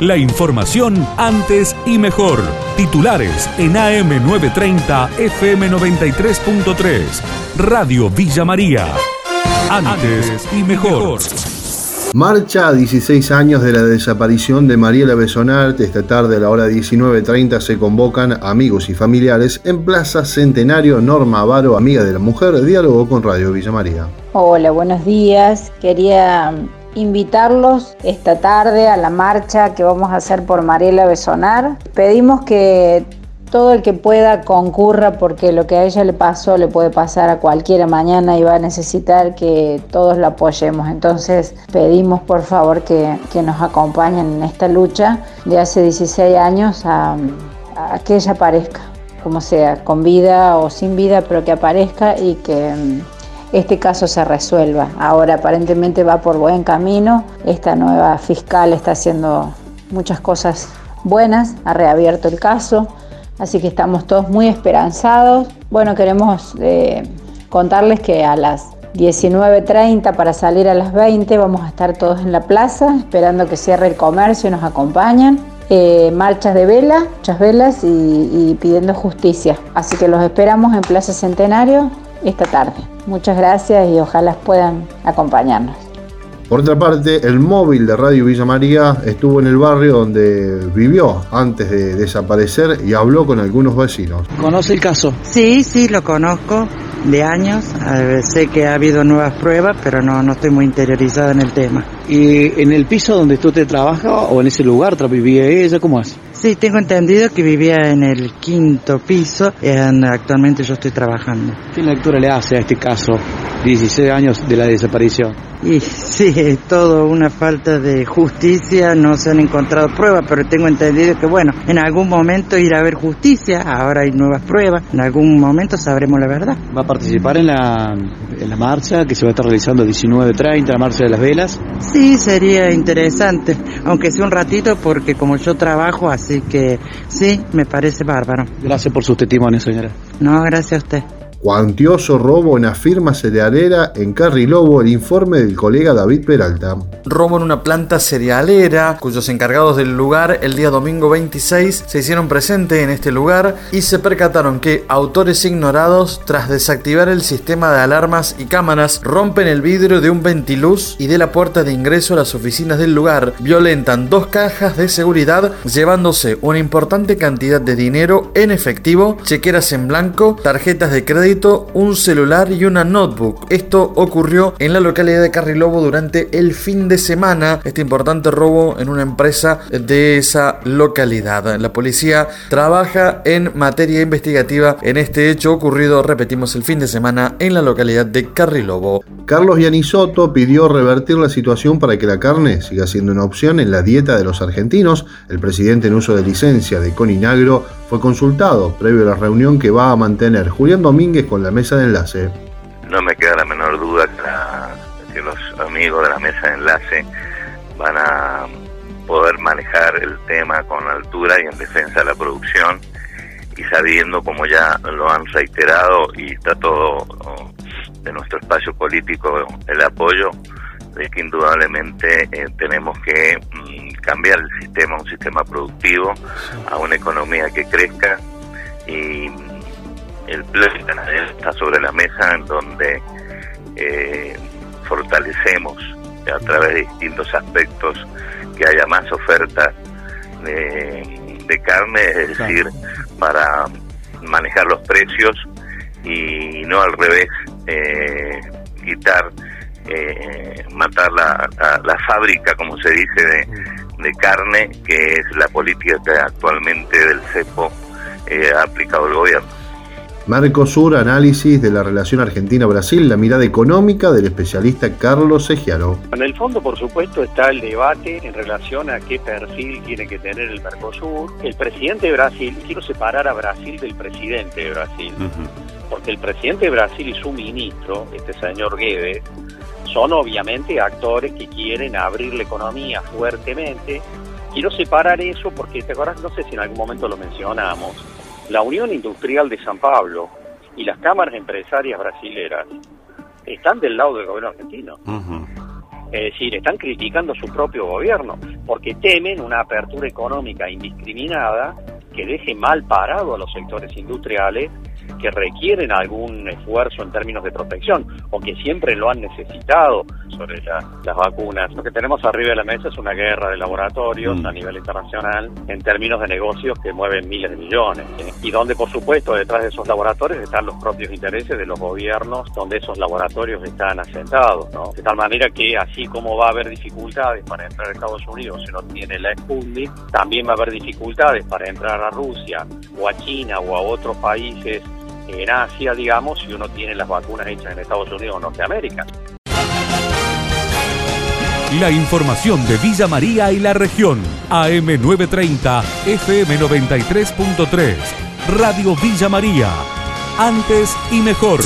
La información antes y mejor. Titulares en AM930 FM93.3. Radio Villa María. Antes y mejor. Marcha a 16 años de la desaparición de Mariela Besonart. Esta tarde a la hora 19.30 se convocan amigos y familiares en Plaza Centenario. Norma Avaro, amiga de la mujer, diálogo con Radio Villa María. Hola, buenos días. Quería invitarlos esta tarde a la marcha que vamos a hacer por Mariela Besonar. Pedimos que todo el que pueda concurra porque lo que a ella le pasó le puede pasar a cualquiera mañana y va a necesitar que todos la apoyemos. Entonces pedimos por favor que, nos acompañen en esta lucha de hace 16 años a, a que ella aparezca, como sea, con vida o sin vida, pero que aparezca y que este caso se resuelva. Ahora aparentemente va por buen camino. Esta nueva fiscal está haciendo muchas cosas buenas, ha reabierto el caso. Así que estamos todos muy esperanzados. Bueno, queremos eh, contarles que a las 19.30 para salir a las 20 vamos a estar todos en la plaza esperando que cierre el comercio y nos acompañan. Eh, marchas de vela, muchas velas y, y pidiendo justicia. Así que los esperamos en Plaza Centenario esta tarde. Muchas gracias y ojalá puedan acompañarnos. Por otra parte, el móvil de Radio Villa María estuvo en el barrio donde vivió antes de desaparecer y habló con algunos vecinos. ¿Conoce el caso? Sí, sí, lo conozco de años. sé que ha habido nuevas pruebas, pero no, no estoy muy interiorizada en el tema. ¿Y en el piso donde usted trabaja o en ese lugar vivía ella? ¿Cómo es? Sí, tengo entendido que vivía en el quinto piso y actualmente yo estoy trabajando. ¿Qué lectura le hace a este caso? 16 años de la desaparición. Y sí, es todo una falta de justicia, no se han encontrado pruebas, pero tengo entendido que bueno, en algún momento irá a haber justicia, ahora hay nuevas pruebas, en algún momento sabremos la verdad. ¿Va a participar en la, en la marcha que se va a estar realizando 19.30, la marcha de las velas? Sí, sería interesante, aunque sea un ratito porque como yo trabajo, así que sí, me parece bárbaro. Gracias por sus testimonios, señora. No, gracias a usted. Cuantioso robo en la firma cerealera en Carrilobo, el informe del colega David Peralta. Robo en una planta cerealera, cuyos encargados del lugar el día domingo 26 se hicieron presente en este lugar y se percataron que autores ignorados, tras desactivar el sistema de alarmas y cámaras, rompen el vidrio de un ventiluz y de la puerta de ingreso a las oficinas del lugar, violentan dos cajas de seguridad, llevándose una importante cantidad de dinero en efectivo, chequeras en blanco, tarjetas de crédito, un celular y una notebook. Esto ocurrió en la localidad de Carrilobo durante el fin de semana. Este importante robo en una empresa de esa localidad. La policía trabaja en materia investigativa en este hecho ocurrido, repetimos, el fin de semana en la localidad de Carrilobo. Carlos Yanisotto pidió revertir la situación para que la carne siga siendo una opción en la dieta de los argentinos. El presidente en uso de licencia de Coninagro fue consultado previo a la reunión que va a mantener Julián Domínguez con la mesa de enlace. No me queda la menor duda que, los amigos de la mesa de enlace van a poder manejar el tema con altura y en defensa de la producción y sabiendo, como ya lo han reiterado y está todo de nuestro espacio político el apoyo, de que indudablemente eh, tenemos que mm, cambiar el sistema, un sistema productivo, a una economía que crezca. Y el plan está sobre la mesa en donde eh, fortalecemos a través de distintos aspectos que haya más oferta de, carne, es decir, para manejar los precios y no al revés, eh, quitar eh, matar la, la, fábrica, como se dice, de, carne, que es la política que actualmente del CEPO eh, ha aplicado el gobierno. Mercosur, análisis de la relación Argentina-Brasil, la mirada económica del especialista Carlos Segiaro. En el fondo, por supuesto, está el debate en relación a qué perfil tiene que tener el Mercosur. El presidente de Brasil, quiero separar a Brasil del presidente de Brasil, porque el presidente de Brasil y su ministro, este señor Guedes, son obviamente actores que quieren abrir la economía fuertemente. Quiero separar eso porque, ¿te acuerdas? No sé si en algún momento lo mencionamos. La Unión Industrial de San Pablo y las cámaras empresarias brasileras están del lado del gobierno argentino. Es decir, están criticando su propio gobierno porque temen una apertura económica indiscriminada que deje mal parado a los sectores industriales que requieren algún esfuerzo en términos de protección o que siempre lo han necesitado sobre las vacunas. Lo que tenemos arriba de la mesa es una guerra de laboratorios mm. a nivel internacional en términos de negocios que mueven miles de millones y donde por supuesto detrás de esos laboratorios están los propios intereses de los gobiernos donde esos laboratorios están asentados. ¿no? De tal manera que así como va a haber dificultades para entrar a Estados Unidos si no tiene la Sputnik, también va a haber dificultades para entrar a Rusia o a China o a otros países en Asia, digamos, si uno tiene las vacunas hechas en Estados Unidos o Norteamérica. La información de Villa María y la región. AM930, FM93.3. Radio Villa María. Antes y mejor.